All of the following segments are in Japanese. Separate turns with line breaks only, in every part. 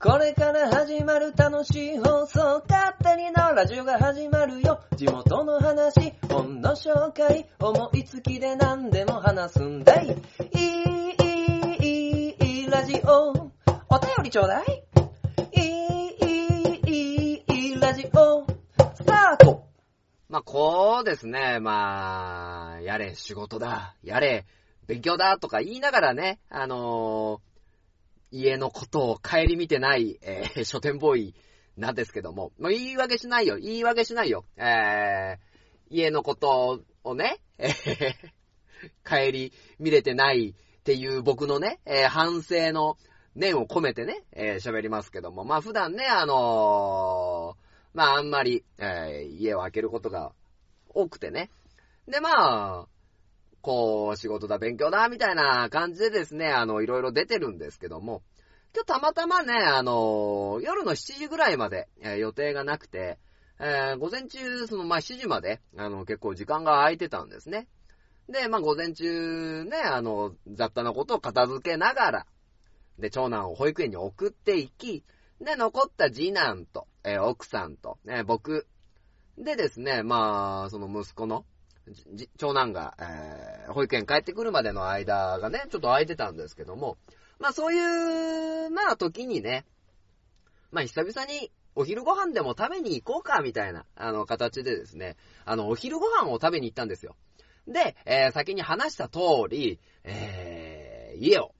これから始まる楽しい放送、勝手にのラジオが始まるよ。地元の話、本の紹介、思いつきで何でも話すんだい。いい、いい、いい、ラジオ。お便りちょうだい。いい、いい、いい、いい、ラジオ。スタート
まあ、こうですね、まあ、やれ仕事だ、やれ勉強だとか言いながらね、あのー家のことを顧みてない、えー 書店ボーイなんですけども、もう言い訳しないよ、言い訳しないよ。えー家のことをね、えー 顧みれてないっていう僕のね、えー反省の念を込めてね、えー喋りますけども、まあ普段ね、あのーまああんまり、えー家を開けることが多くてね。で、まあ、こう、仕事だ、勉強だ、みたいな感じでですね、あの、いろいろ出てるんですけども、今日たまたまね、あの、夜の7時ぐらいまで、えー予定がなくて、えー午前中、その、まあ、7時まで、あの、結構時間が空いてたんですね。で、まあ、午前中ね、あの、雑多なことを片付けながら、で、長男を保育園に送っていき、で、残った次男と、えー奥さんと、え僕、でですね、まあ、その息子の、長男が、えー保育園帰ってくるまでの間がね、ちょっと空いてたんですけども、まあそういう、まあ時にね、まあ久々にお昼ご飯でも食べに行こうか、みたいな、あの、形でですね、あの、お昼ご飯を食べに行ったんですよ。で、えー先に話した通り、えー家を、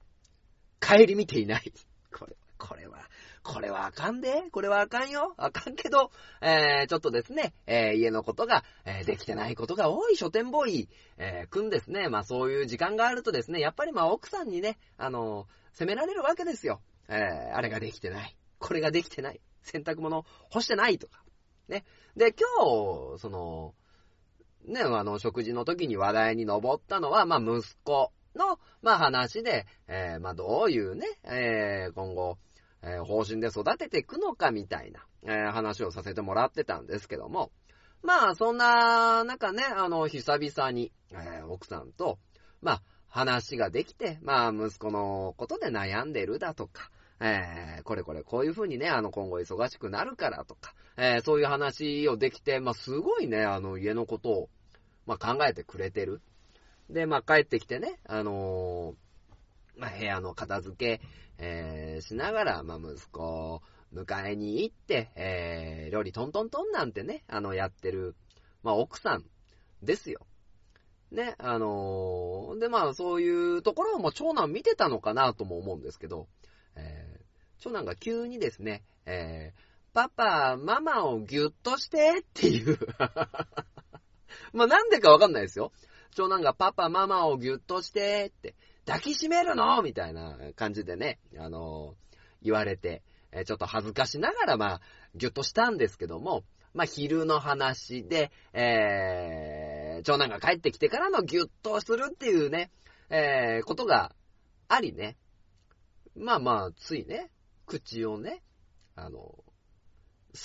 帰り見ていない。これ、これは、これはあかんで、これはあかんよ。あかんけど、えー、ちょっとですね、えー家のことが、えーできてないことが多い書店ボーイ、えーくんですね。まあそういう時間があるとですね、やっぱりまあ奥さんにね、あの責められるわけですよ。えーあれができてない。これができてない。洗濯物干してないとか。ね。で、今日、その、ね、あの、食事の時に話題に上ったのは、まあ、息子の、まあ、話で、えーまあ、どういうね、えー今後、えー方針で育てていくのかみたいな、えー話をさせてもらってたんですけども、まあ、そんな中ね、あの、久々に、えー奥さんと、まあ、話ができて、まあ、息子のことで悩んでるだとか、えーこれこれこういう風にね、あの、今後忙しくなるからとか、えーそういう話をできて、まあ、すごいね、あの、家のことを、まあ、考えてくれてる。で、まあ、帰ってきてね、あのーまあ、部屋の片付け、えーしながら、まあ、息子を迎えに行って、えー料理トントントンなんてね、あの、やってる、まあ、奥さんですよ。ね、あのーで、まあ、そういうところをもう長男見てたのかなとも思うんですけど、えー長男が急にですね、えーパパ、ママをギュッとしてっていう。まあ、なんでかわかんないですよ。長男がパパ、ママをギュッとしてって、抱きしめるの？みたいな感じでね、あのー言われて、えちょっと恥ずかしながら、まあ、ギュッとしたんですけども、まあ、昼の話で、えー、長男が帰ってきてからのギュッとするっていうね、えー、ことがありね。まあまあ、ついね、口をね、あの、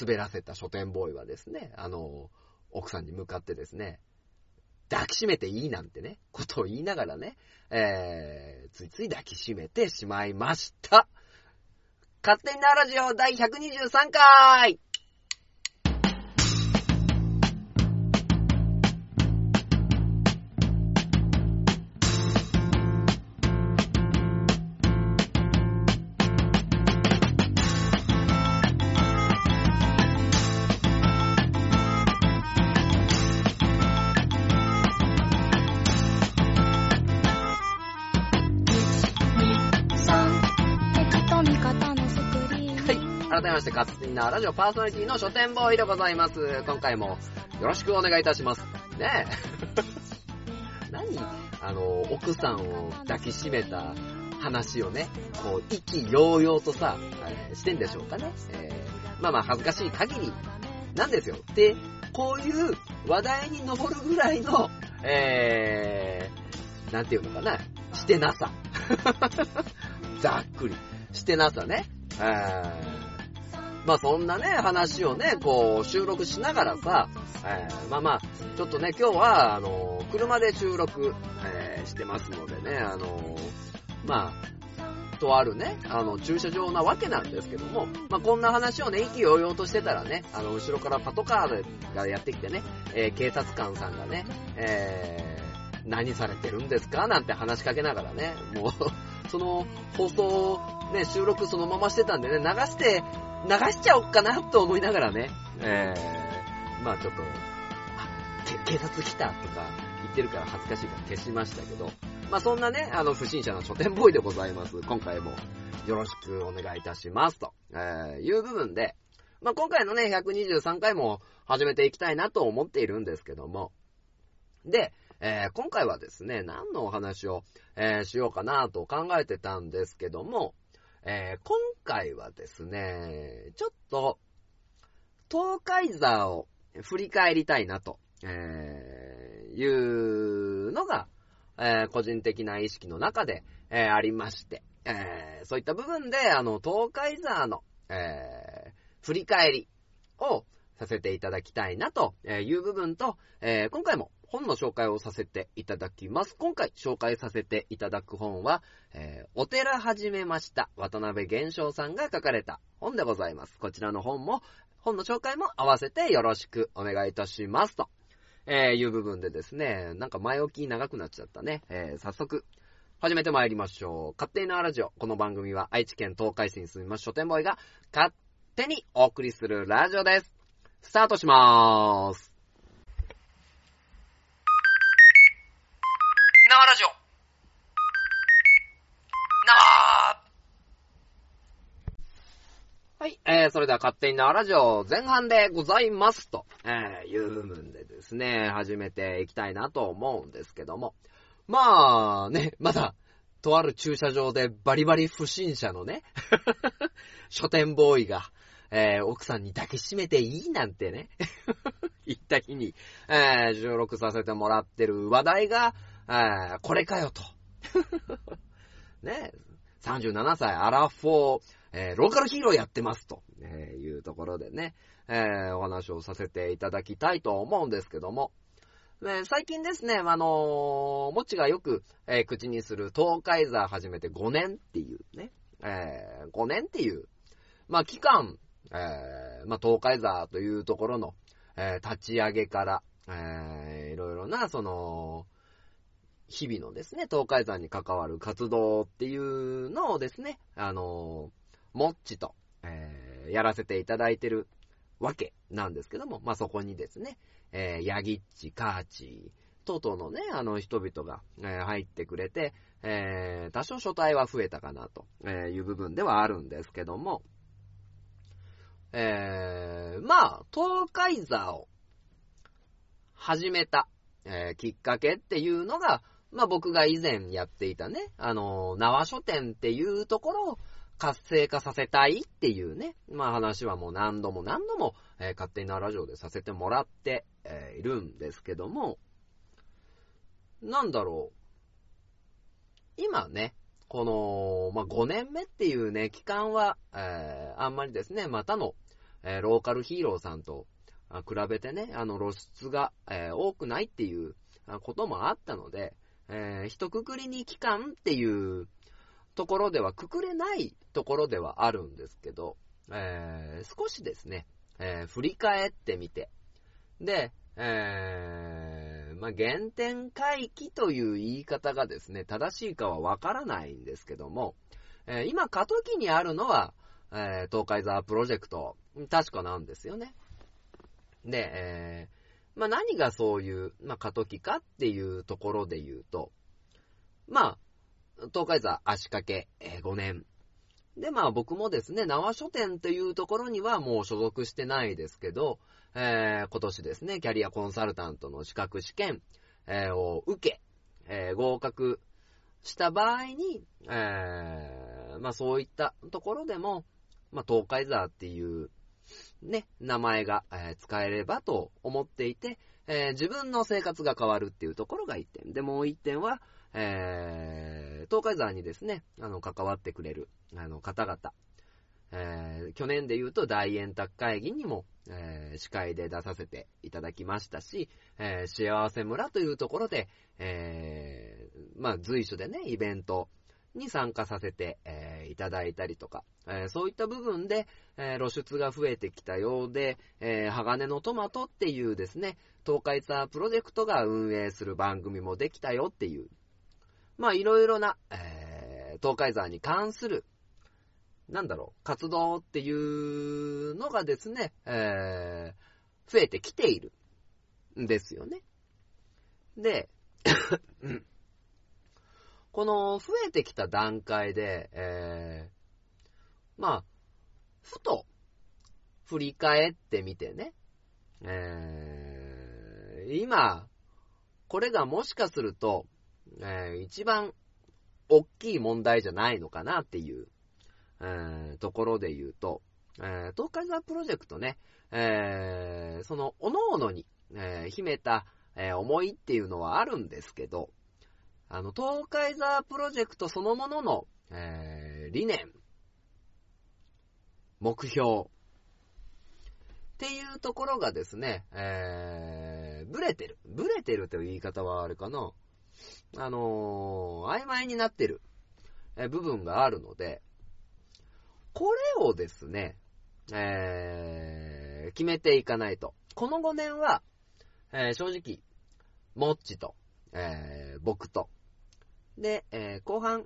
滑らせた書店ボーイはですね、あの、奥さんに向かってですね、抱きしめていいなんてね、ことを言いながらね、えー、ついつい抱きしめてしまいました。勝手になラジオ第123回まして、勝手になラジオパーソナリティの書店ボーイでございます。今回もよろしくお願いいたします。ねえ。何？あの、奥さんを抱きしめた話をね、こう、意気揚々とさ、えーしてんでしょうかね。えーまあまあ、恥ずかしい限りなんですよ。で、こういう話題に上るぐらいの、えー、なんていうのかな、してなさ。ざっくり。してなさね。えーまあそんなね、話をね、こう、収録しながらさ、えーまあまあ、ちょっとね、今日は、あの、車で収録、えーしてますのでね、あの、まあ、とあるね、あの、駐車場なわけなんですけども、まあ、こんな話をね、意気揚々としてたらね、あの、後ろからパトカーがやってきてね、えー、警察官さんがね、えー、何されてるんですか？なんて話しかけながらね、もうその放送、ね、収録そのまましてたんでね、流して、流しちゃおっかなと思いながらね、えー、まあちょっと、あ、警察来たとか言ってるから恥ずかしいから消しましたけど、まあそんなね、あの不審者の書店ボーイでございます。今回もよろしくお願いいたしますと、えー、いう部分で、まあ今回のね、123回も始めていきたいなと思っているんですけども、で、えー、今回はですね、何のお話を、えー、しようかなと考えてたんですけども、えー、今回はですね、ちょっと、東海座を振り返りたいなと、えいうのが、え個人的な意識の中で、えありまして、えそういった部分で、あの、東海座の、え振り返りをさせていただきたいなという部分と、え今回も本の紹介をさせていただきます。今回紹介させていただく本は、えー、お寺始めました。渡辺玄章さんが書かれた本でございます。こちらの本も、本の紹介も合わせてよろしくお願いいたします。と、えー、いう部分でですね、なんか前置き長くなっちゃったね。えー、早速、始めて参りましょう。勝手になラジオ。この番組は愛知県東海市に住みます書店ボーイが勝手にお送りするラジオです。スタートしまーす。縄ラジオ。縄はい、ー、それでは勝手に縄ラジオ前半でございますと、えー、いう部分でですね、始めていきたいなと思うんですけども。まあ、ね、まだ、とある駐車場でバリバリ不審者のね、書店ボーイが、えー、奥さんに抱きしめていいなんてね、言った日に、えー、収録させてもらってる話題が、あこれかよと。ね、37歳アラフォー、えー、ローカルヒーローやってますと、えいうところでね、え、お話をさせていただきたいと思うんですけども、ね、最近ですね、あの、もちがよく、え、口にする東海座始めて5年っていうね、え、5年っていう、まあ、期間、え、まあ、東海座というところの、え、立ち上げから、えー、いろいろな、その、日々のですね、東海山に関わる活動っていうのをですね、あのもっちと、えー、やらせていただいてるわけなんですけども、まあ、そこにですね、えー、ヤギッチ、カーチ等々のね、あの人々が、えー、入ってくれて、えー、多少書体は増えたかなという部分ではあるんですけども、えー、まあ、東海座を始めた、えー、きっかけっていうのが、まあ僕が以前やっていたね、あの、縄書店っていうところを活性化させたいっていうね、まあ話はもう何度も何度も、えー、勝手にラジオでさせてもらって、えー、いるんですけども、なんだろう。今ね、この、まあ、5年目っていうね、期間は、えー、あんまりですね、またの、えー、ローカルヒーローさんと比べてね、あの露出が、えー、多くないっていうこともあったので、えー、一括りに期間っていうところではくくれないところではあるんですけど、えー、少しですね、えー、振り返ってみて、で、えー、まあ、原点回帰という言い方がですね、正しいかはわからないんですけども、えー、今過渡期にあるのは、えー、東海ザープロジェクト、確かなんですよね。で、えー、まあ何がそういう、まあ過渡期かっていうところで言うと、まあ、東海座足掛け5年。で、まあ僕もですね、縄書店というところにはもう所属してないですけど、えー、今年ですね、キャリアコンサルタントの資格試験、えー、を受け、えー、合格した場合に、えー、まあそういったところでも、まあ東海座っていうね、名前が、使えればと思っていて、え、自分の生活が変わるっていうところが一点。で、もう一点は、えー、東海山にですね、あの、関わってくれる、あの、方々。えー、去年で言うと大円卓会議にも、えー、司会で出させていただきましたし、えー、幸せ村というところで、え、まあ、随所でね、イベントに参加させて、えいただいたりとか、えそういった部分で、え露出が増えてきたようで、え鋼のトマトっていうですね、東海ツアープロジェクトが運営する番組もできたよっていう、まあいろいろな、えー東海沢に関する、なんだろう、活動っていうのがですね、えー増えてきているんですよね。で、この増えてきた段階で、えーまあ、ふと振り返ってみてね、えー今、これがもしかすると、えー一番大きい問題じゃないのかなっていう、えーところで言うと、えー東海ザプロジェクトね、えーその、各々に、えー秘めた、えー思いっていうのはあるんですけど、あの、東海ザプロジェクトそのものの、えー理念、目標、っていうところがですね、えー、ブレてる。ブレてるという言い方はあれかな。あのー曖昧になってる、え部分があるので、これをですね、えー決めていかないと。この5年は、えー正直、モッチと、えー僕と、で、えー後半、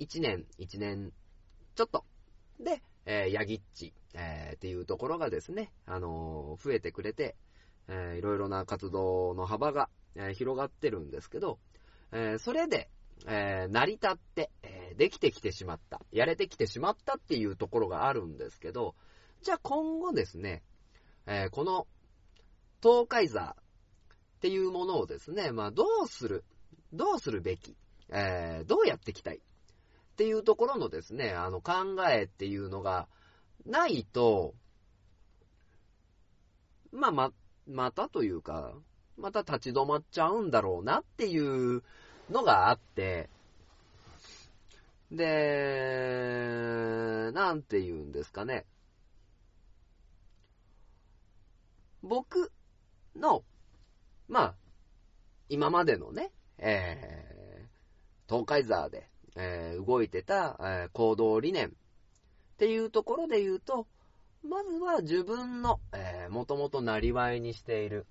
1年、1年ちょっと、で、えーヤギッチ、えーっていうところがですね、あのー増えてくれて、えーいろいろな活動の幅が、えー広がってるんですけど、えーそれで、え成り立って、えできてきてしまった、やれてきてしまったっていうところがあるんですけど、じゃあ今後ですね、えこの東海座っていうものをですね、まあどうする、どうするべき、えどうやっていきたいっていうところのですね、あの考えっていうのがないと、まあま、たというか、また立ち止まっちゃうんだろうなっていうのがあって、で、なんて言うんですかね。僕の、まあ、今までのね、えー、東海ザーで、えー動いてた、えー行動理念っていうところで言うと、まずは自分の、えー、もともとなりわいにしている、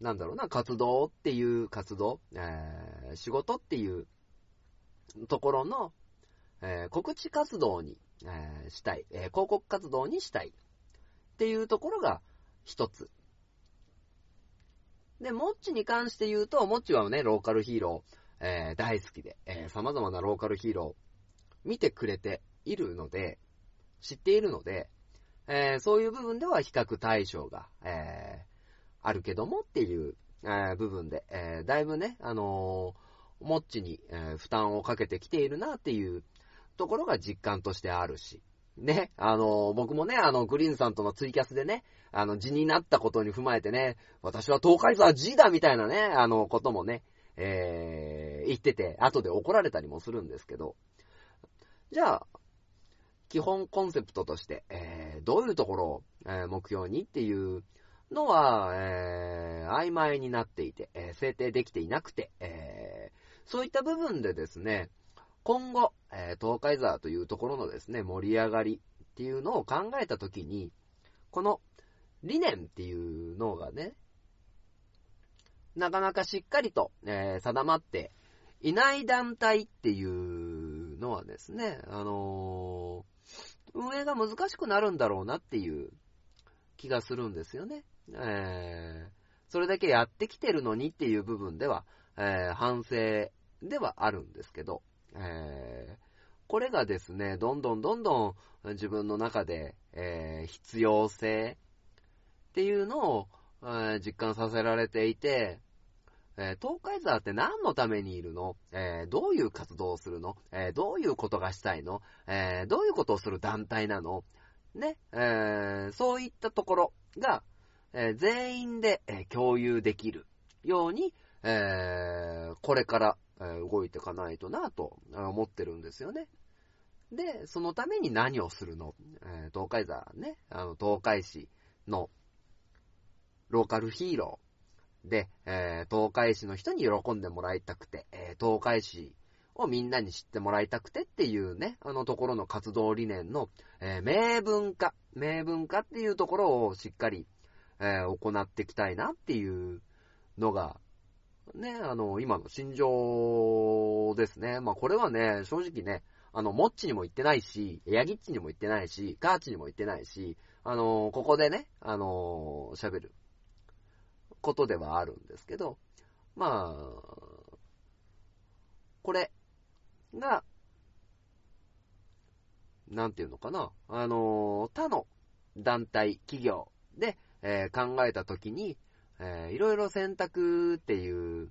なんだろうな、活動っていう活動、えー仕事っていうところの、えー告知活動に、えーしたい、えー広告活動にしたいっていうところが一つ。で、モッチに関して言うと、モッチはね、ローカルヒーロー、えー大好きで、えー様々なローカルヒーロー、見てくれているので、知っているので、えーそういう部分では比較対象が、えーあるけどもっていう、えー部分で、えだいぶね、あのーモッチに、え負担をかけてきているなっていうところが実感としてあるし、ね、あの僕もね、あの、グリーンさんとのツイキャスでね、あの、字になったことに踏まえてね、私は東海沢 G だみたいなね、あの、こともね、えー言ってて、後で怒られたりもするんですけど、じゃあ、基本コンセプトとして、えーどういうところを、えー目標にっていうのは、えー曖昧になっていて、え制定できていなくて、えそういった部分でですね、今後、え東海沢というところのですね、盛り上がりっていうのを考えたときに、この理念っていうのがね、なかなかしっかりと、え定まっていない団体っていうのはですね、あの運営が難しくなるんだろうなっていう気がするんですよね。えーそれだけやってきてるのにっていう部分では、えー反省ではあるんですけど、えーこれがですね、どんどんどんどん自分の中で、えー必要性っていうのを、えー実感させられていて、えー東海沢って何のためにいるの、えーどういう活動をするの、えーどういうことがしたいの、えどういうことをする団体なの？ね、えそういったところが、え全員で、え共有できるように、えこれから、え動いていかないとなと思ってるんですよね。で、そのために何をするの、え東海沢ね、あの、東海市のローカルヒーロー。で、えー東海市の人に喜んでもらいたくて、えー東海市をみんなに知ってもらいたくてっていうね、あのところの活動理念の、えー、明文化、明文化っていうところをしっかり、え、行っていきたいなっていうのが、ね、あの、今の心情ですね。まあこれはね、正直ね、あの、モッチにも言ってないし、ヤギッチにも言ってないし、ガーチにも言ってないし、あの、ここでね、あの、喋ることではあるんですけど、まあ、これが、なんていうのかな、あの、他の団体、企業で、えー、考えたときに、えー、いろいろ選択っていう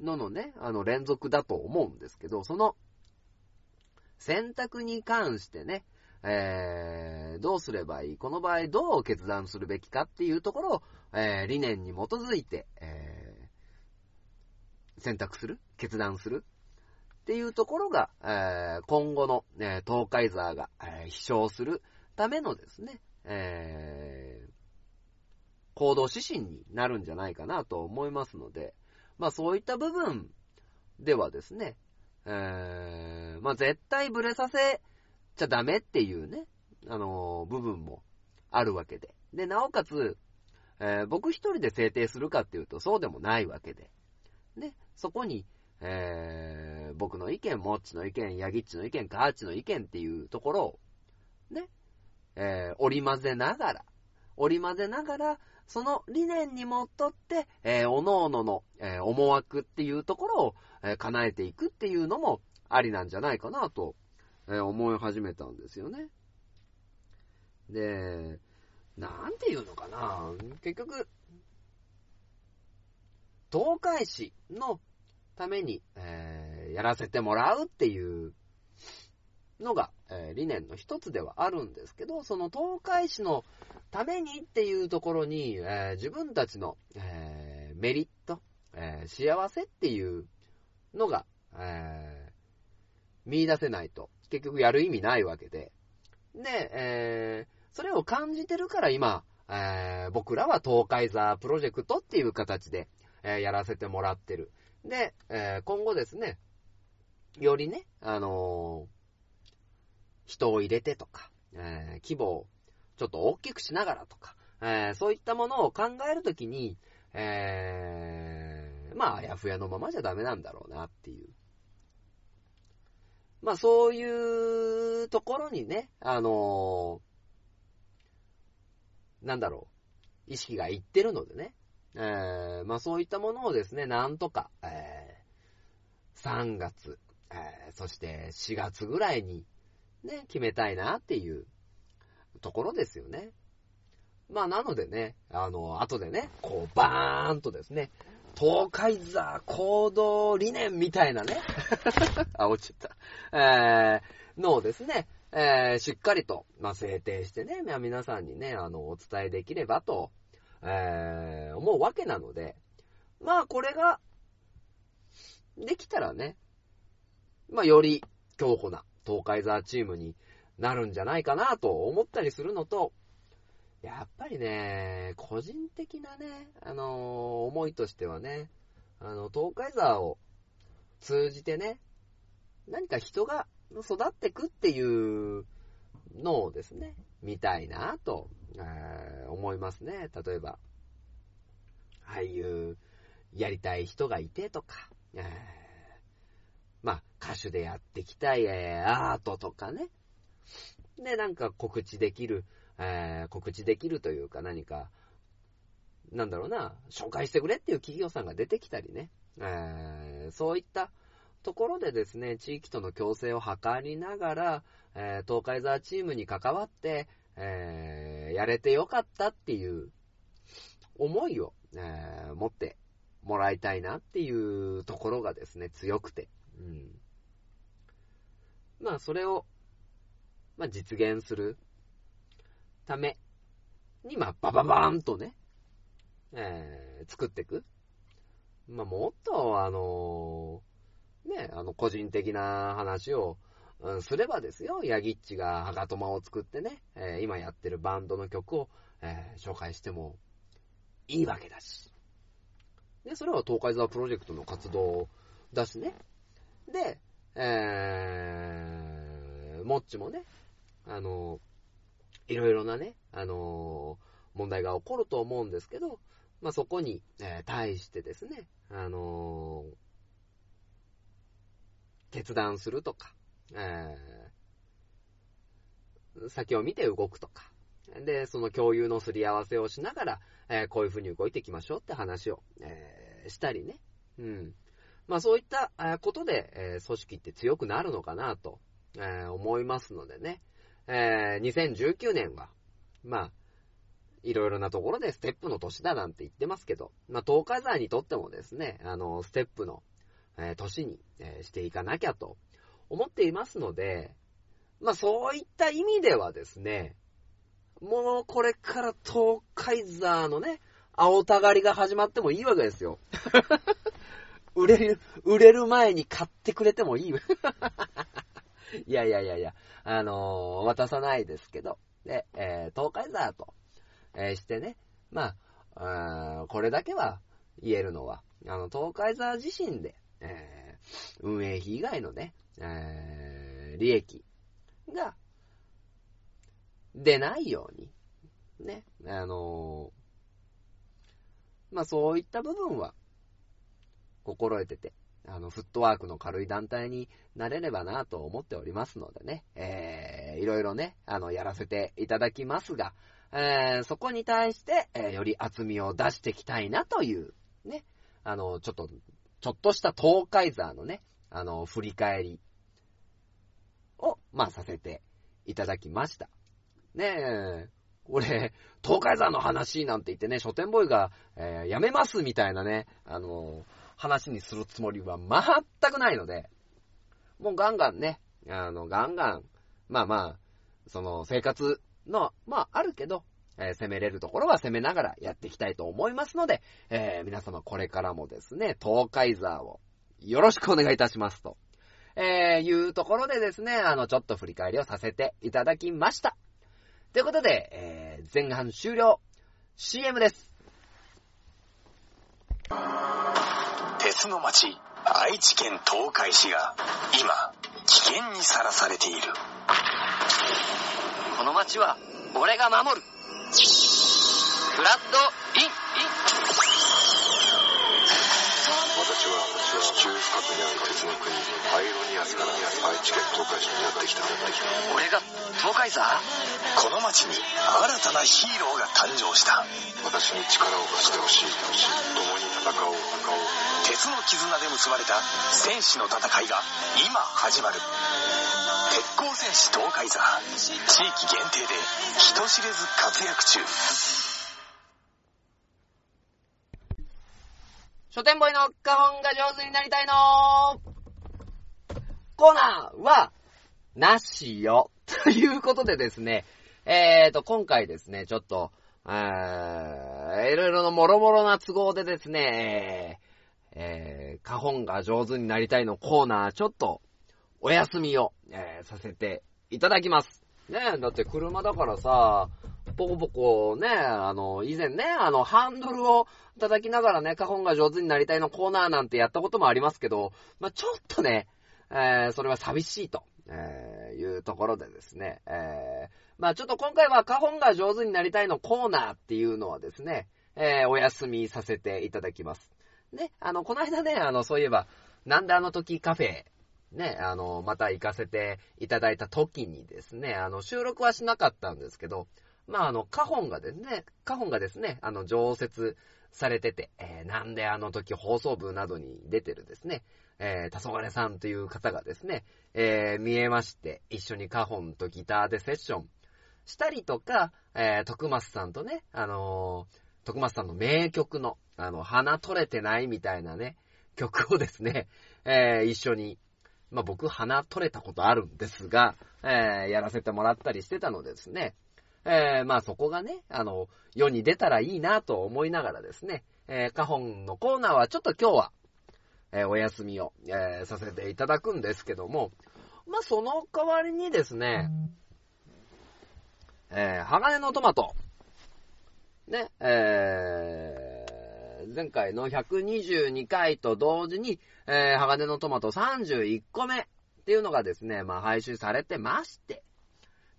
ののね、あの連続だと思うんですけど、その選択に関してね、えー、どうすればいいこの場合どう決断するべきかっていうところを、えー、理念に基づいて、えー、選択する決断するっていうところが、えー、今後の、ね、東海座が、えー、飛翔するためのですね、えー、行動指針になるんじゃないかなと思いますので、まあそういった部分ではですね、えー、まあ絶対ブレさせちゃダメっていうね、あのー、部分もあるわけで。で、なおかつ、えー、僕一人で制定するかっていうとそうでもないわけで。で、そこに、えー、僕の意見、モッチの意見、ヤギッチの意見、カーチの意見っていうところを、ね、えー、織り交ぜながら、織り交ぜながら、その理念にもっとって、えー、おのおのの、えー、思惑っていうところを、えー、叶えていくっていうのもありなんじゃないかなと、えー、思い始めたんですよね。で、なんていうのかな結局、東海市のために、えー、やらせてもらうっていうのが、えー、理念の一つではあるんですけど、その東海市のためにっていうところに、えー、自分たちの、えー、メリット、え幸せっていうのが、え見出せないと、結局やる意味ないわけで。で、えそれを感じてるから今、え僕らは東海座プロジェクトっていう形で、えやらせてもらってる。で、え今後ですね、よりね、あの人を入れてとか、え規模をちょっと大きくしながらとか、え、そういったものを考えるときに、え、まあ、あやふやのままじゃダメなんだろうなっていう。まあ、そういうところにね、あのー、なんだろう、意識がいってるのでね、えー、まあ、そういったものをですね、なんとか、えー、3月、えー、そして4月ぐらいに、ね、決めたいなっていうところですよね。まあ、なのでね、あの、後でね、こう、バーンとですね、東海座行動理念みたいなね、あ、落ちちゃった、えー、のをですね、えー、しっかりと、まあ、制定してね、皆さんにね、あの、お伝えできればと、えー、思うわけなので、まあ、これが、できたらね、まあ、より強固な東海座チームになるんじゃないかなと思ったりするのと、やっぱりね、個人的なね、あのー、思いとしてはね、あの、東海座を通じてね、何か人が育ってくっていうのをですね、見たいなと、えー、思いますね。例えば、俳優やりたい人がいてとか、えー、まあ、歌手でやってきたい、えー、アートとかね、で、なんか告知できる、えー、告知できるというか何か、なんだろうな、紹介してくれっていう企業さんが出てきたりね、えー、そういったところでですね、地域との共生を図りながら、えー、東海沢チームに関わって、えー、やれてよかったっていう思いを、えー、持ってもらいたいなっていうところがですね、強くて。うん、まあ、それをまあ、実現するために、まあ、バババーンとね、えー、作っていく。まあ、もっと、あのー、ね、あの、個人的な話を、うん、すればですよ、ヤギッチがハガトマを作ってね、えー、今やってるバンドの曲を、えー、紹介してもいいわけだし。で、それは東海沢プロジェクトの活動だしね。で、えー、もっちもね、あの、いろいろなね、あの、問題が起こると思うんですけど、まあ、そこに、えー、対してですね、あの決断するとか、えー、先を見て動くとか、で、その共有のすり合わせをしながら、えー、こういう風に動いていきましょうって話を、えー、したりね。うん。まあそういったことで、えー、組織って強くなるのかなと、え思いますのでね。え2019年は、まあ、いろいろなところでステップの年だなんて言ってますけど、まあ東海山にとってもですね、あの、ステップの、え年に、えしていかなきゃと思っていますので、まあそういった意味ではですね、もうこれから東海ザーのね、青たがりが始まってもいいわけですよ。売れる、売れる前に買ってくれてもいい。いやいやいやいや、あのー、渡さないですけど、で、えー、東海ザーと、えー、してね、まあ、あこれだけは言えるのは、あの、東海ザー自身で、えー、運営費以外のね、えー、利益が、出ないように、ね、あのー、まあそういった部分は、心得てて、あの、フットワークの軽い団体になれればなと思っておりますのでね、えー、いろいろね、あの、やらせていただきますが、えー、そこに対して、えー、より厚みを出していきたいなという、ね、あの、ちょっと、ちょっとした東海座のね、あの、振り返り。を、まあ、させていただきました。ねえ、俺、東海山の話なんて言ってね、書店ボーイが、えー、やめますみたいなね、あのー、話にするつもりは全くないので、もうガンガンね、あの、ガンガン、まあまあ、その生活の、まああるけど、えー、攻めれるところは攻めながらやっていきたいと思いますので、えー、皆様これからもですね、東海座をよろしくお願いいたしますと、えー、いうところでですね、あの、ちょっと振り返りをさせていただきました。ということで、えー、前半終了。CM です。
鉄の町、愛知県東海市が今、危険にさらされている。
この町は、俺が守る。フラッドイン、
私は地中深くにある鉄の国パイロニアスから愛知県東海市にやってきた
俺が東海座
この町に新たなヒーローが誕生した
私に力を貸してほしい共に戦おう戦おう
鉄の絆で結ばれた戦士の戦いが今始まる。鉄鋼戦士東海座地域限定で人知れず活躍中。
書店ボーイの花本が上手になりたいの。コーナーは、なしよ。ということでですね、えーと、今回ですね、ちょっと、えー、いろいろの諸々な都合でですね、えー、花本が上手になりたいのコーナー、ちょっと、お休みを、えー、させていただきます。ねえだって車だからさ、ポコポコね、あの、以前ね、あの、ハンドルを叩きながらね、花本が上手になりたいのコーナーなんてやったこともありますけど、まあ、ちょっとね、えー、それは寂しいと、えー、いうところでですね、えー、まあ、ちょっと今回は花本が上手になりたいのコーナーっていうのはですね、えー、お休みさせていただきます。ね、あの、この間ね、あの、そういえば、なんであの時カフェ、ね、あの、また行かせていただいた時にですね、あの、収録はしなかったんですけど、まあ、あの、カホンがですね、カホンがですね、あの、常設されてて、えー、なんであの時放送部などに出てるですね、えー、黄昏さんという方がですね、えー、見えまして、一緒にカホンとギターでセッションしたりとか、えー、徳松さんとね、あのー、徳松さんの名曲の、あの、花取れてないみたいなね、曲をですね、えー、一緒に、まあ、僕花取れたことあるんですが、えー、やらせてもらったりしてたのですね、えー、まあそこがね、あの、世に出たらいいなと思いながらですね、えー、カホンのコーナーはちょっと今日は、えー、お休みを、えー、させていただくんですけども、まあその代わりにですね、えー、鋼のトマト、ね、えー、前回の122回と同時に、えー、鋼のトマト31個目っていうのがですね、まあ配信されてまして、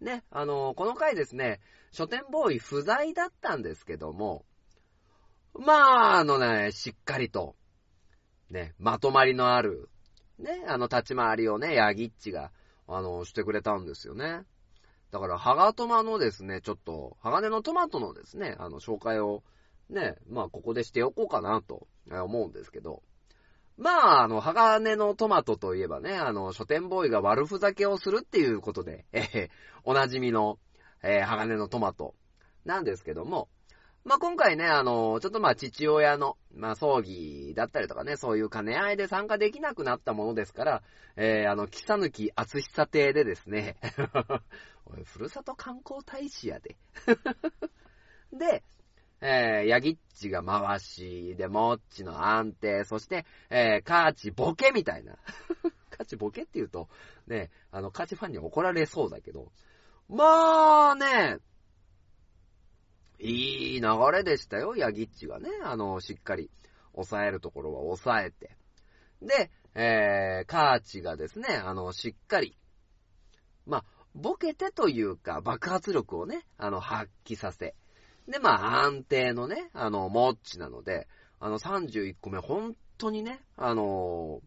ね、あのーこの回ですね、書店ボーイ不在だったんですけども、まあ、あのね、しっかりと、ね、まとまりのある、ね、あの立ち回りをね、ヤギッチが、あの、してくれたんですよね。だから、ハガトマのですね、ちょっと、鋼のトマトのですね、あの、紹介を、ね、まあ、ここでしておこうかなと思うんですけど、まあ、あの、鋼のトマトといえばね、あの、書店ボーイが悪ふざけをするっていうことで、えーおなじみの、えー鋼のトマトなんですけども、まあ、今回ね、あの、ちょっとまあ、父親の、まあ、葬儀だったりとかね、そういう兼ね合いで参加できなくなったものですから、えー、あの、木さぬき厚久亭でですね、ふるさと観光大使やで。で、えー、ヤギッチが回し、で、モッチの安定、そして、えー、カーチボケみたいな。カーチボケって言うと、ね、あの、カーチファンに怒られそうだけど、まあね、いい流れでしたよ、ヤギッチがね。あの、しっかり抑えるところは抑えて。で、えー、カーチがですね、あの、しっかり、まあ、ボケてというか、爆発力をね、あの、発揮させ。で、まあ、安定のね、あの、モッチなので、あの、31個目、本当にね、あの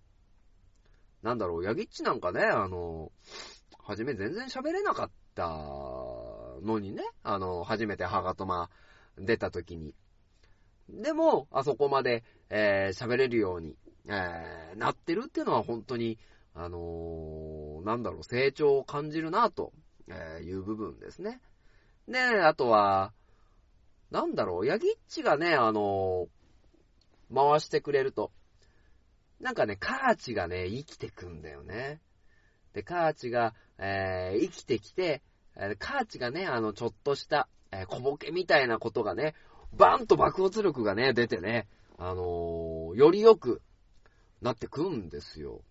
なんだろう、ヤギッチなんかね、あのはじめ全然喋れなかったのにね、あの、初めてハガトマ出た時に。でも、あそこまで、えー喋れるように、えーなってるっていうのは本当に、あのなんだろう、成長を感じるな、とえいう部分ですね。で、あとは、なんだろう、ヤギッチがね、あのー回してくれると、なんかね、カーチがね、生きてくんだよね。で、カーチが、えー生きてきて、カーチがね、あの、ちょっとした、えー小ボケみたいなことがね、バンと爆発力がね、出てね、あのーより良くなってくんですよ。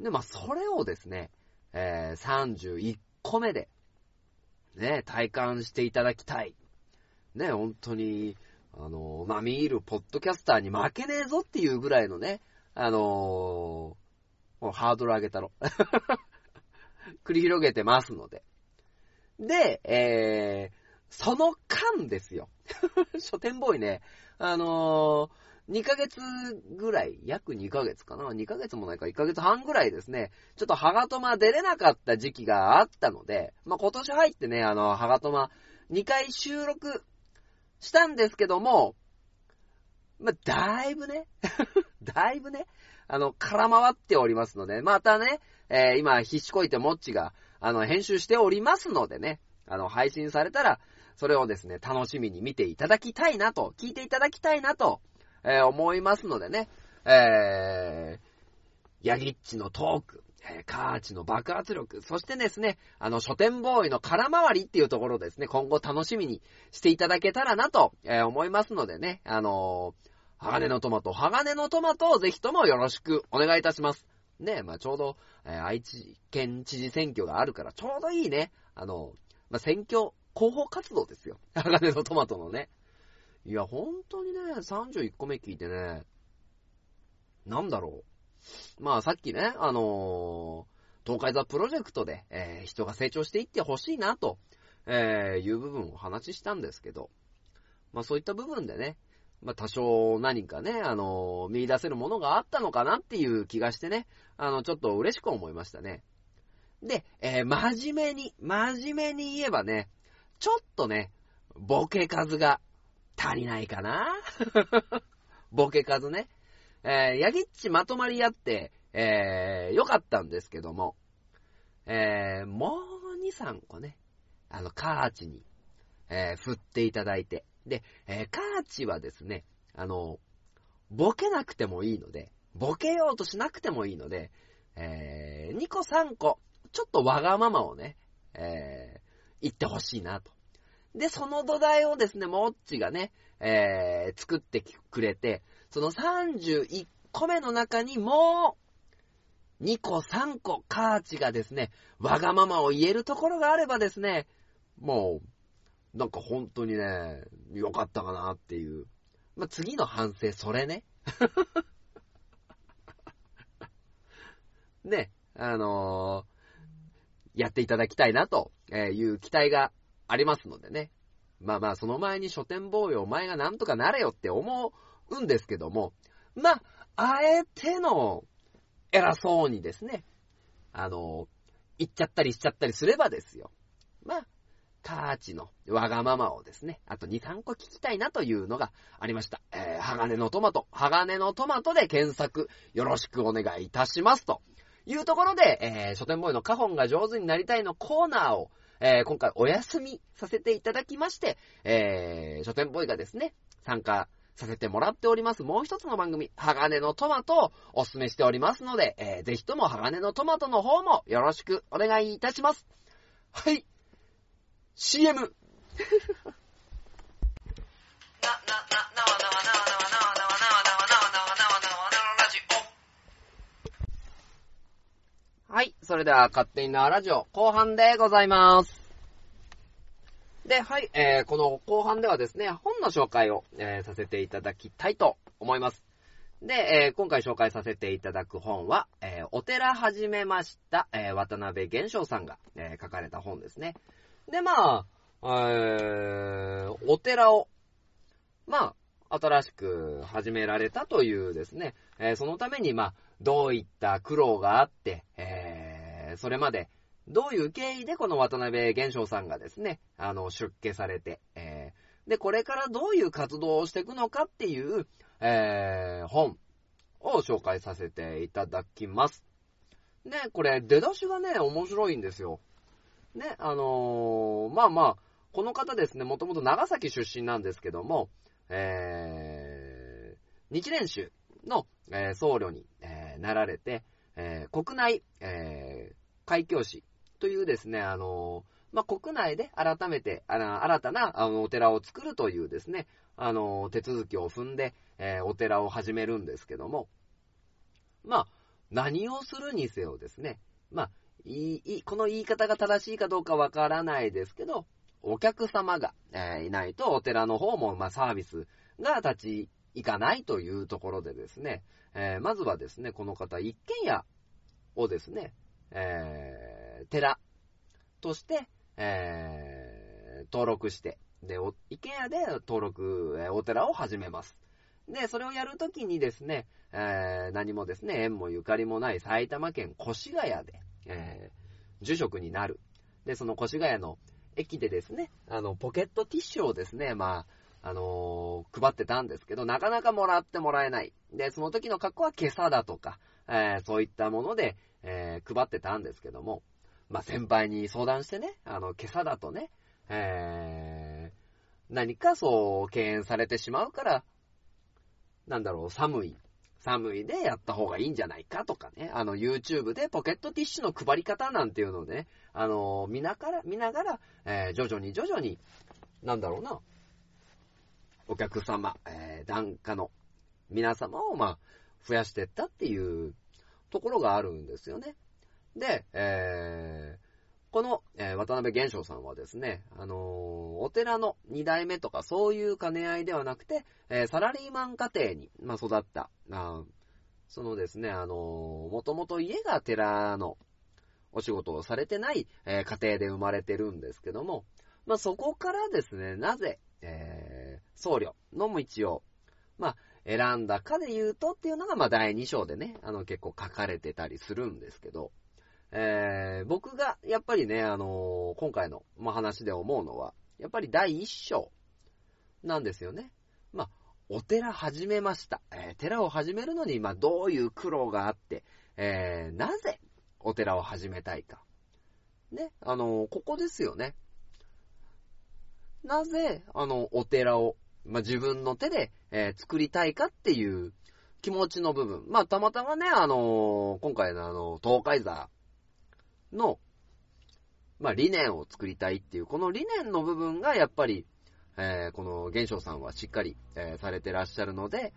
で、まあ、それをですね、えー31個目で、ね、体感していただきたい。ね、本当に、あの、まあ、見るポッドキャスターに負けねえぞっていうぐらいのね、あのーハードル上げたろ。繰り広げてますので。で、えー、その間ですよ。書店ボーイね、あのー、2ヶ月ぐらい、約2ヶ月かな ?2 ヶ月もないか、1ヶ月半ぐらいですね、ちょっとハガトマ出れなかった時期があったので、まあ、今年入ってね、あの、ハガトマ2回収録したんですけども、まあ、だいぶね、だいぶね、あの、空回っておりますので、またね、えー今、必死こいてもっちが、あの、編集しておりますのでね、あの、配信されたら、それをですね、楽しみに見ていただきたいなと、聞いていただきたいなと、えー思いますのでね、えー、ヤギッチのトーク、えーカーチの爆発力、そしてですね、あの、書店ボーイの空回りっていうところですね、今後楽しみにしていただけたらなと、えー思いますのでね、あのー鋼のトマト、鋼のトマトをぜひともよろしくお願いいたします。ねまあちょうど、えー愛知県知事選挙があるから、ちょうどいいね、あの、まあ選挙、広報活動ですよ。鋼のトマトのね。いや、本当にね、31個目聞いてね、なんだろう。まあさっきね、あのー東海座プロジェクトで、えー人が成長していってほしいなと、えーいう部分をお話したんですけど、まあそういった部分でね、まあ多少何かね、あのー見出せるものがあったのかなっていう気がしてね、あの、ちょっと嬉しく思いましたね。で、えー真面目に、真面目に言えばね、ちょっとね、ボケ数が足りないかな ボケ数ね。えー、ヤギッチまとまりあって、えー、よかったんですけども、えー、もう2、3個ね、あの、カーチに、えー、振っていただいて、で、えー、カーチはですね、あの、ボケなくてもいいので、ボケようとしなくてもいいので、えー、2個3個、ちょっとわがままをね、えー、言ってほしいなと。で、その土台をですね、モッチがね、えー、作ってくれて、その31個目の中にもう、2個3個カーチがですね、わがままを言えるところがあればですね、もう、なんか本当にね、良かったかなっていう。まあ、次の反省、それね。ね、あのーやっていただきたいなという期待がありますのでね。まあまあ、その前に書店防衛お前がなんとかなれよって思ううんですけども、まあ、あえての偉そうにですね、あの、言っちゃったりしちゃったりすればですよ。まあ、カーチのわがままをですね、あと2、3個聞きたいなというのがありました。えー、鋼のトマト、鋼のトマトで検索よろしくお願いいたしますというところで、えー、書店ボーイのカホンが上手になりたいのコーナーを、えー、今回お休みさせていただきまして、えー、書店ボーイがですね、参加させてもらっております。もう一つの番組、鋼のトマトをお勧めしておりますので、えー、ぜひとも鋼のトマトの方もよろしくお願いいたします。はい。CM! はい。それでは、勝手に縄ラジオ、後半でございます。で、はい。えー、この後半ではですね、本の紹介を、えー、させていただきたいと思います。で、えー、今回紹介させていただく本は、えー、お寺始めました、えー、渡辺玄章さんが、えー、書かれた本ですね。で、まあ、えー、お寺を、まあ、新しく始められたというですね、えーそのために、まあ、どういった苦労があって、えーそれまで、どういう経緯でこの渡辺玄章さんがですね、あの、出家されて、えーで、これからどういう活動をしていくのかっていう、えー本を紹介させていただきます。で、これ、出だしがね、面白いんですよ。ね、あのーまあまあ、この方ですね、もともと長崎出身なんですけども、えー、日蓮宗の、えー僧侶に、えーなられて、えー国内、えー開教師というですね、あのまあ、国内で改めて、あの新たなあのお寺を作るというですね、あの手続きを踏んで、えーお寺を始めるんですけども、まあ、何をするにせよですね、まあ、いいこの言い方が正しいかどうかわからないですけど、お客様が、えーいないとお寺の方も、まあ、サービスが立ち行かないというところでですね、えーまずはですね、この方、一軒家をですね、えー寺として、えー登録して、で、お一軒家で登録、えーお寺を始めます。で、それをやるときにですね、えー何もですね、縁もゆかりもない埼玉県越谷で、えー住職になる。で、その越谷の駅でですね、あの、ポケットティッシュをですね、まあ、あのー配ってたんですけど、なかなかもらってもらえない。で、その時の格好は今朝だとか、えーそういったもので、えー配ってたんですけども、まあ、先輩に相談してね、あの、今朝だとね、えー何かそう、敬遠されてしまうから、なんだろう、寒い。寒いでやった方がいいんじゃないかとかね、あの、YouTube でポケットティッシュの配り方なんていうのをね、あの、見ながら、見ながら、えー徐々に徐々に、なんだろうな、お客様、えー、檀家の皆様を、まあ、増やしていったっていうところがあるんですよね。で、えーこの、えー渡辺玄章さんはですね、あのーお寺の二代目とかそういう兼ね合いではなくて、えーサラリーマン家庭に、まあ、育った、あそのですね、あのーもともと家が寺のお仕事をされてない、え家庭で生まれてるんですけども、まあ、そこからですね、なぜ、え僧侶の道を、まあ、選んだかで言うとっていうのが、まあ、第2章でね、あの、結構書かれてたりするんですけど、えー僕が、やっぱりね、あのー今回の、話で思うのは、やっぱり第1章なんですよね。まあ、お寺始めました。えー寺を始めるのに、まあ、どういう苦労があって、えーなぜお寺を始めたいか。ね、あのーここですよね。なぜ、あの、お寺を、まあ、自分の手で、えー作りたいかっていう気持ちの部分。まあ、たまたまね、あのー今回のあの、東海座の、まあ、理念を作りたいっていう、この理念の部分がやっぱり、えーこの玄章さんはしっかり、えーされてらっしゃるので、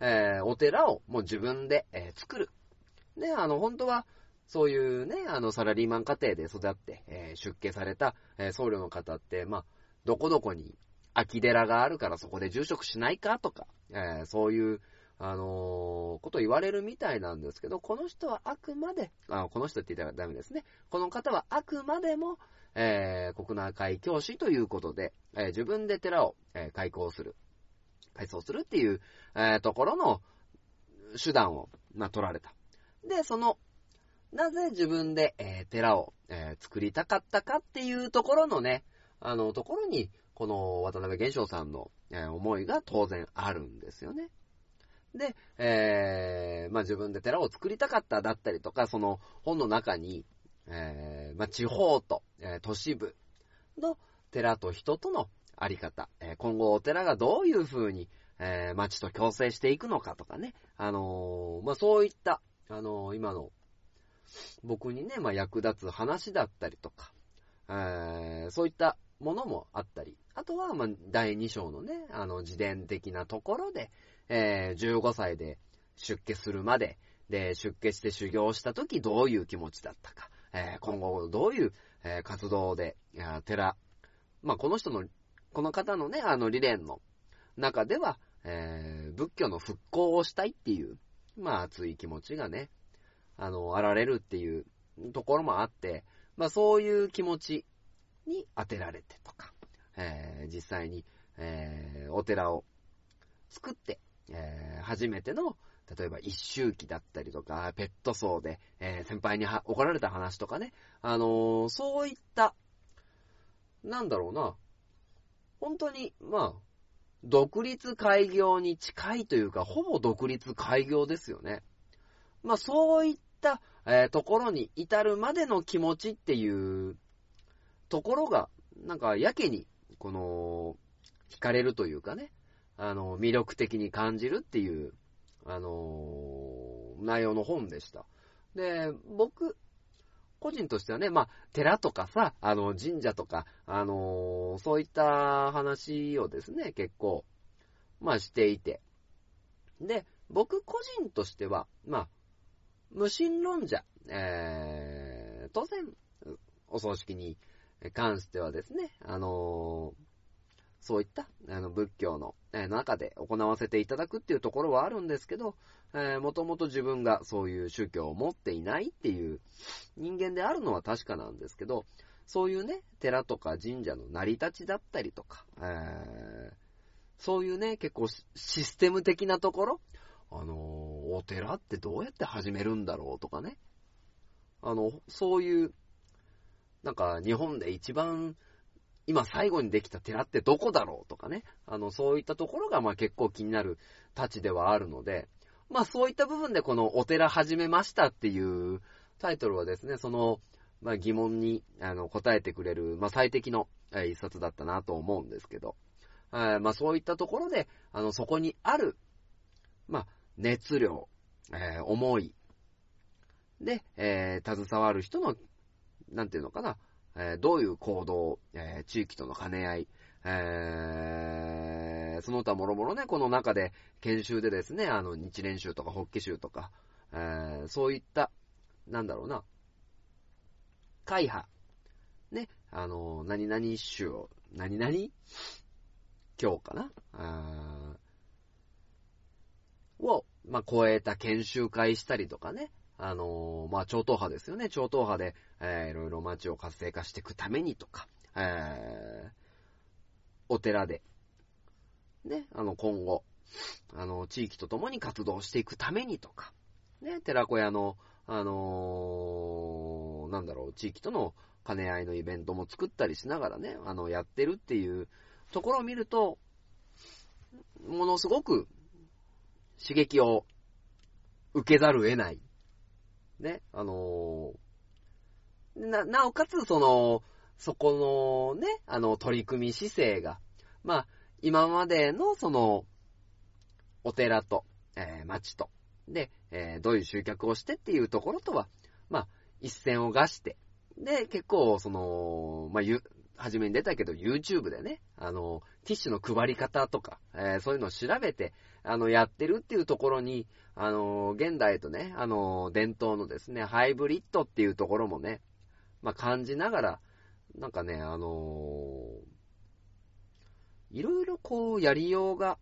えーお寺をもう自分で、え作る。ね、あの、本当は、そういうね、あの、サラリーマン家庭で育って、え出家された、え僧侶の方って、まあ、どこどこに空き寺があるからそこで住職しないかとか、えそういう、あのーこと言われるみたいなんですけど、この人はあくまで、あこの人って言ったらダメですね。この方はあくまでも、えー国内会教師ということで、えー自分で寺を、えー開校する、改装するっていう、えーところの手段を、まあ、取られた。で、その、なぜ自分で、えー寺を、えー作りたかったかっていうところのね、あの、ところに、この渡辺玄章さんの、えー思いが当然あるんですよね。で、えーまあ、自分で寺を作りたかっただったりとか、その本の中に、えーまあ、地方と、えー都市部の寺と人とのあり方、えー今後お寺がどういう風に、えー町と共生していくのかとかね、あのーまあ、そういった、あのー今の僕にね、まあ、役立つ話だったりとか、えーそういったものもあったり、あとは、まあ、第2章のね、あの、自伝的なところで、えー15歳で出家するまで、で、出家して修行した時どういう気持ちだったか、えー今後どういう、えー活動で、寺、まあ、この人の、この方のね、あの、理念の中では、えー仏教の復興をしたいっていう、まあ、熱い気持ちがね、あの、あられるっていうところもあって、まあ、そういう気持ちに当てられてとか、えー実際に、えーお寺を作って、えー初めての、例えば一周期だったりとか、ペット層で、えー先輩に怒られた話とかね、あのーそういった、なんだろうな、本当に、まあ、独立開業に近いというか、ほぼ独立開業ですよね。まあ、そういった、えーところに至るまでの気持ちっていうところが、なんか、やけに、この、惹かれるというかね、あの、魅力的に感じるっていう、あの、内容の本でした。で、僕、個人としてはね、まあ、寺とかさ、あの、神社とか、あのそういった話をですね、結構、まあ、していて。で、僕個人としては、まあ、無神論者、えー、当然、お葬式に関してはですね、あのそういった、あの、仏教の、え中で行わせていただくっていうところはあるんですけど、えー、もともと自分がそういう宗教を持っていないっていう人間であるのは確かなんですけど、そういうね、寺とか神社の成り立ちだったりとか、えー、そういうね、結構シシステム的なところ、あのーお寺ってどうやって始めるんだろうとかね、あの、そういう、なんか日本で一番今最後にできた寺ってどこだろうとかね、あの、そういったところがまあ結構気になるたちではあるので、まあそういった部分でこのお寺始めましたっていうタイトルはですね、その、まあ疑問にあの答えてくれる、まあ最適の一冊だったなと思うんですけど、えーまあそういったところで、あの、そこにある、まあ熱量、えー思い、で、えー携わる人の、なんていうのかな、えどういう行動、え地域との兼ね合い、えーその他もろもろね、この中で研修でですね、あの、日蓮宗とか法華宗とか、えーそういった、なんだろうな、会派、ね、あの、何々宗を、何々教かなを、まあ、超えた研修会したりとかね、あのーまあ、超党派ですよね。超党派で、えーいろいろ街を活性化していくためにとか、えーお寺で、ね、あの、今後、あの、地域と共に活動していくためにとか、ね、寺子屋の、あのーなんだろう、地域との兼ね合いのイベントも作ったりしながらね、あの、やってるっていうところを見ると、ものすごく刺激を受けざるを得ない。ね、あのーな、なおかつ、その、そこのね、あの、取り組み姿勢が、まあ、今までのその、お寺と、えー町と、で、えーどういう集客をしてっていうところとは、まあ、一線を画して、で、結構、その、まあ、ゆ、初めに出たけど、YouTube でね、あの、ティッシュの配り方とか、えーそういうのを調べて、あの、やってるっていうところに、あの、現代とね、あの、伝統のですね、ハイブリッドっていうところもね、まあ、感じながら、なんかね、あのいろいろこうやりようが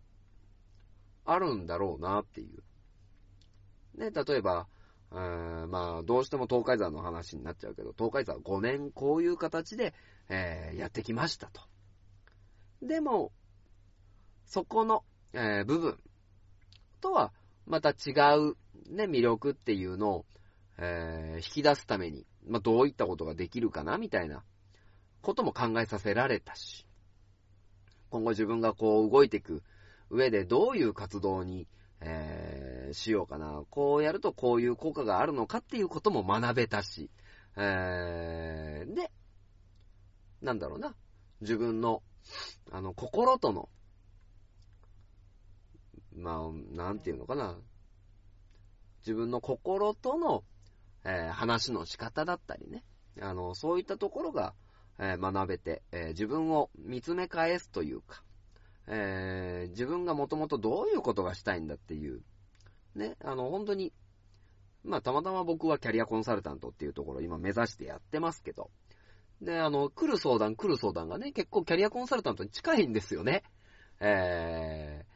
あるんだろうなっていう。ね、例えば、えーまあ、どうしても東海山の話になっちゃうけど、東海山5年こういう形で、えーやってきましたと。でも、そこの、えー部分とはまた違う、ね、魅力っていうのを、えー引き出すために、まあ、どういったことができるかなみたいなことも考えさせられたし、今後自分がこう動いていく上でどういう活動に、えーしようかな。こうやるとこういう効果があるのかっていうことも学べたし、えーで、なんだろうな。自分の、あの、心との、まあ、なんていうのかな。自分の心との、えー話の仕方だったりね。あの、そういったところが、えー学べて、えー自分を見つめ返すというか、え自分がもともとどういうことがしたいんだっていう、ね、あの、本当に、まあ、たまたま僕はキャリアコンサルタントっていうところを今目指してやってますけど、で、あの、来る相談来る相談がね、結構キャリアコンサルタントに近いんですよね。えー、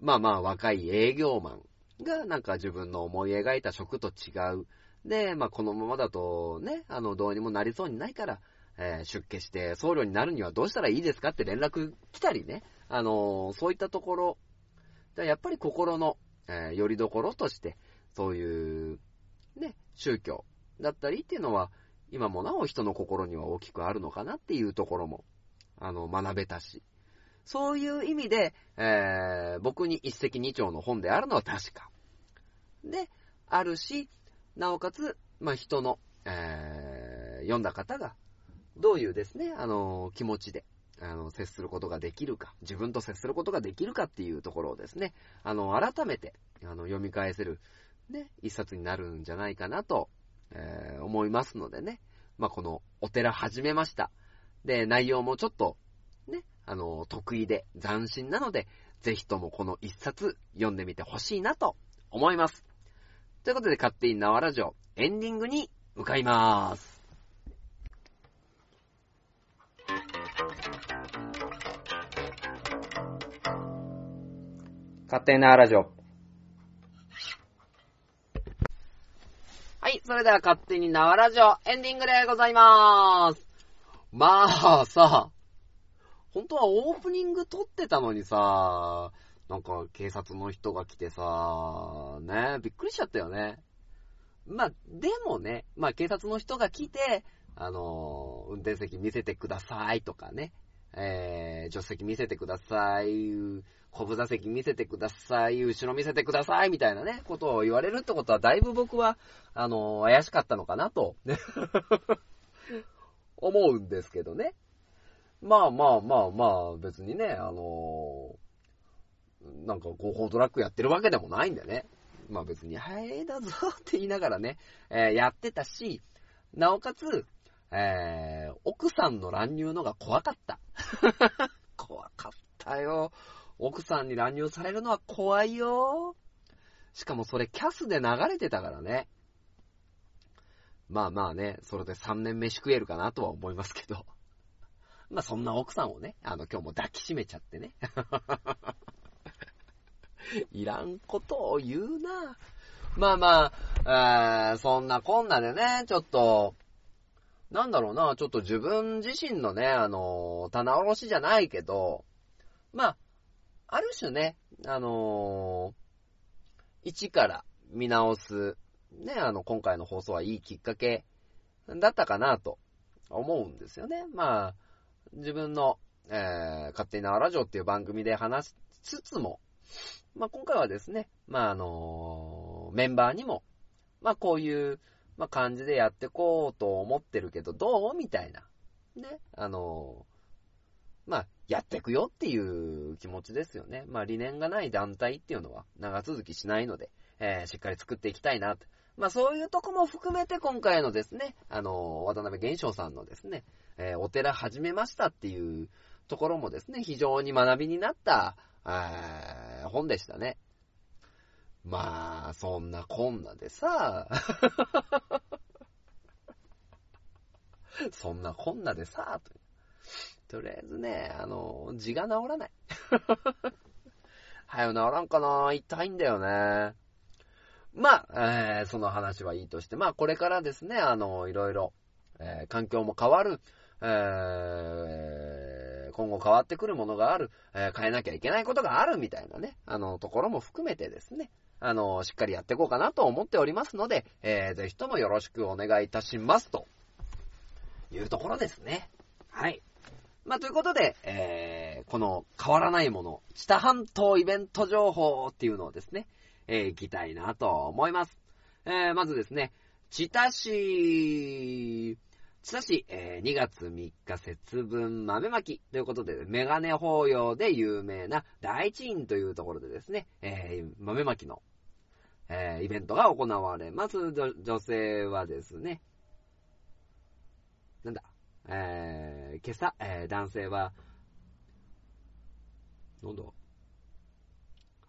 まあまあ若い営業マンがなんか自分の思い描いた職と違う。で、まあこのままだとね、あの、どうにもなりそうにないから、えー出家して僧侶になるにはどうしたらいいですかって連絡来たりね、あのーそういったところ、やっぱり心の、えー、よりどころとして、そういう、ね、宗教だったりっていうのは、今もなお人の心には大きくあるのかなっていうところも、あの、学べたし、そういう意味で、えー僕に一石二鳥の本であるのは確か。で、あるし、なおかつ、まあ、人の、えー読んだ方が、どういうですね、あの、気持ちで、あの、接することができるか、自分と接することができるかっていうところをですね、あの、改めて、あの、読み返せる、ね、一冊になるんじゃないかなと、えー思いますのでね、まあ、この、お寺始めました。で、内容もちょっと、あの、得意で斬新なので、ぜひともこの一冊読んでみてほしいなと思います。ということで、勝手に縄ラジオ、エンディングに向かいまーす。
勝手なラジオ。
はい、それでは勝手に縄ラジオ、エンディングでございまーす。まあさ、本当はオープニング撮ってたのにさ、なんか警察の人が来てさ、ね、びっくりしちゃったよね。まあ、でもね、まあ警察の人が来て、あの、運転席見せてくださいとかね、えー、助手席見せてください、後部座席見せてください、後ろ見せてください、みたいなね、ことを言われるってことは、だいぶ僕は、あの、怪しかったのかなと、ね 思うんですけどね。まあまあまあまあ、別にね、あのなんか合法トラックやってるわけでもないんでね。まあ別に、はいだぞって言いながらね、えーやってたし、なおかつ、えー奥さんの乱入のが怖かった。怖かったよ。奥さんに乱入されるのは怖いよ。しかもそれキャスで流れてたからね。まあまあね、それで3年飯食えるかなとは思いますけど。まあそんな奥さんをね、あの今日も抱きしめちゃってね。いらんことを言うな。まあまあ、えーそんなこんなでね、ちょっと、なんだろうな、ちょっと自分自身のね、あの、棚卸しじゃないけど、まあ、ある種ね、あの一から見直す、ね、あの、今回の放送はいいきっかけだったかなと思うんですよね。まあ、自分の、えー、勝手に縄ラジオっていう番組で話しつつも、まあ今回はですね、まああのメンバーにも、まあこういう、まあ感じでやってこうと思ってるけど、どうみたいな。ね、あのまあ、やっていくよっていう気持ちですよね。まあ理念がない団体っていうのは長続きしないので、えーしっかり作っていきたいなと。まあそういうとこも含めて今回のですね、あの渡辺玄昌さんのですね、えーお寺始めましたっていうところもですね、非常に学びになった、えー本でしたね。まあ、そんなこんなでさ、そんなこんなでさ、ととりあえずね、あの、字が治らない。はよ治らんかな痛いんだよね。まあ、えー、その話はいいとして、まあこれからですね、あの、いろいろ、えー、環境も変わる、えー、今後変わってくるものがある、えー、変えなきゃいけないことがあるみたいなね、あの、ところも含めてですね、あの、しっかりやっていこうかなと思っておりますので、えー、ぜひともよろしくお願いいたしますと、いうところですね。はい。まあ、ということで、えー、この変わらないもの、知多半島イベント情報っていうのをですね、えー、行きたいなと思います。えー、まずですね、知多市、知多市、えー、2月3日節分豆まきということで、メガネ法要で有名な第一院というところでですね、えー、豆まきの、えー、イベントが行われます。女性はですね、なんだ、えー、今朝、えー、男性は、なんだ？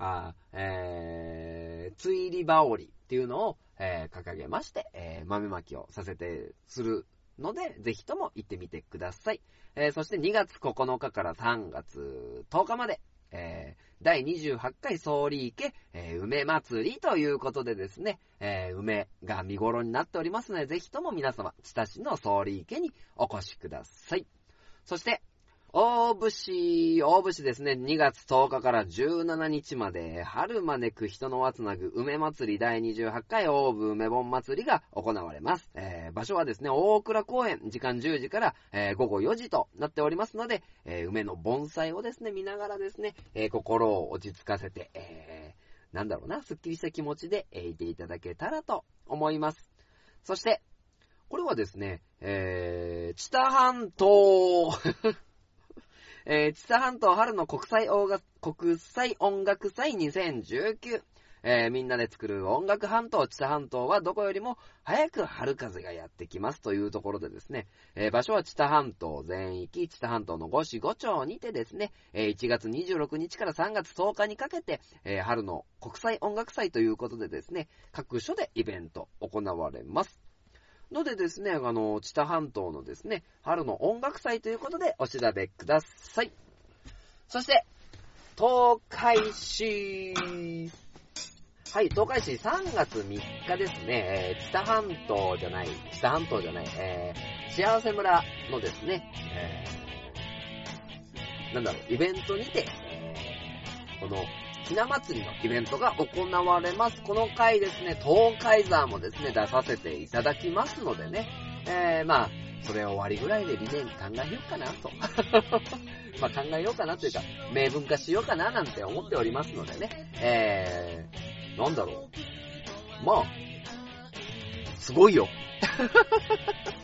あえー、ついり羽織っていうのを、えー、掲げまして、えー、豆まきをさせて、するので、ぜひとも行ってみてください。えー、そして2月9日から3月10日まで、えー、第28回総理池、えー、梅祭りということでですね、えー、梅が見頃になっておりますので、ぜひとも皆様、知多市の総理池にお越しください。そして、大節、大節ですね、2月10日から17日まで、春招く人の輪つなぐ梅祭り第28回大部梅盆祭りが行われます。えー、場所はですね、大倉公園、時間10時から、えー、午後4時となっておりますので、えー、梅の盆栽をですね、見ながらですね、え心を落ち着かせて、えなんだろうな、すっきりした気持ちで、えいていただけたらと思います。そして、これはですね、えー、知多半島えー、千佐半島春の国際音楽、国際音楽祭2019。えー、みんなで作る音楽半島、千佐半島はどこよりも早く春風がやってきますというところでですね、えー、場所は千田半島全域、千田半島の五市五町にてですね、えー、1月26日から3月10日にかけて、え、春の国際音楽祭ということでですね、各所でイベント行われます。のでですね、あの、知多半島のですね、春の音楽祭ということでお調べください。そして、東海市、はい、東海市3月3日ですね、えー、知多半島じゃない、知多半島じゃない、えー、幸せ村のですね、えー、なんだろう、イベントにて、えー、この、ひな祭りのイベントが行われます。この回ですね、東海山もですね、出させていただきますのでね、えー、まあ、それ終わりぐらいで理念考えようかなと。まあ考えようかなというか、明文化しようかななんて思っておりますのでね、えー、なんだろう。まあ、すごいよ。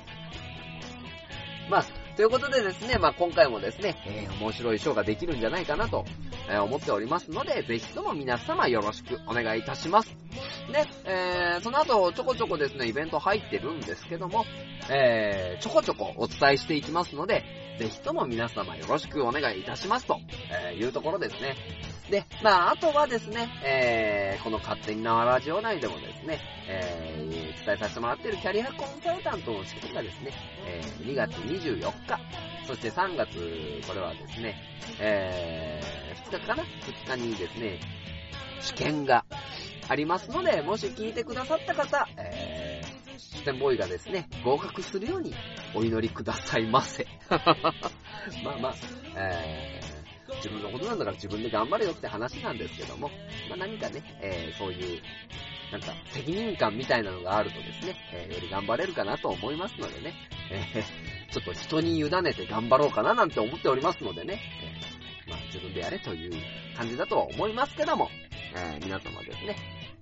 まあ、ということでですね、まあ今回もですね、えー、面白いショーができるんじゃないかなと、え、思っておりますので、ぜひとも皆様よろしくお願いいたします。で、えー、その後、ちょこちょこですね、イベント入ってるんですけども、えー、ちょこちょこお伝えしていきますので、ぜひとも皆様よろしくお願いいたしますと、えいうところですね。で、まあ、あとはですね、えー、この勝手に縄ラジオ内でもですね、えー、伝えさせてもらっているキャリアコンサルタントの試験がですね、えー、2月24日、そして3月、これはですね、えー、2日かな ?2 日にですね、試験がありますので、もし聞いてくださった方、えー、ステンボーイがですね、合格するようにお祈りくださいませ。まあまあ、えー、自分のことなんだから自分で頑張れよって話なんですけども、まあ、何かね、えー、そういう、なんか、責任感みたいなのがあるとですね、えー、より頑張れるかなと思いますのでね、えー、ちょっと人に委ねて頑張ろうかななんて思っておりますのでね、えー、まあ、自分でやれという感じだとは思いますけども、えー、皆様ですね、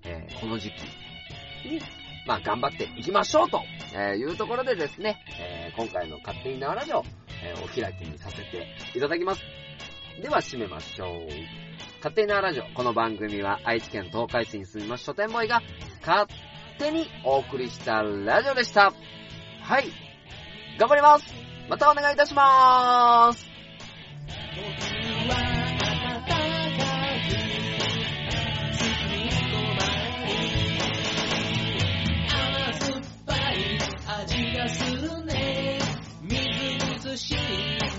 えー、この時期に、まあ、頑張っていきましょうと、えいうところでですね、え、今回の勝手に縄ラジオ、え、お開きにさせていただきます。では締めましょう。勝手なラジオ。この番組は愛知県東海市に住みます書店ボーイが勝手にお送りしたラジオでした。はい。頑張りますまたお願いいたしまーす
味がするねみずみずしい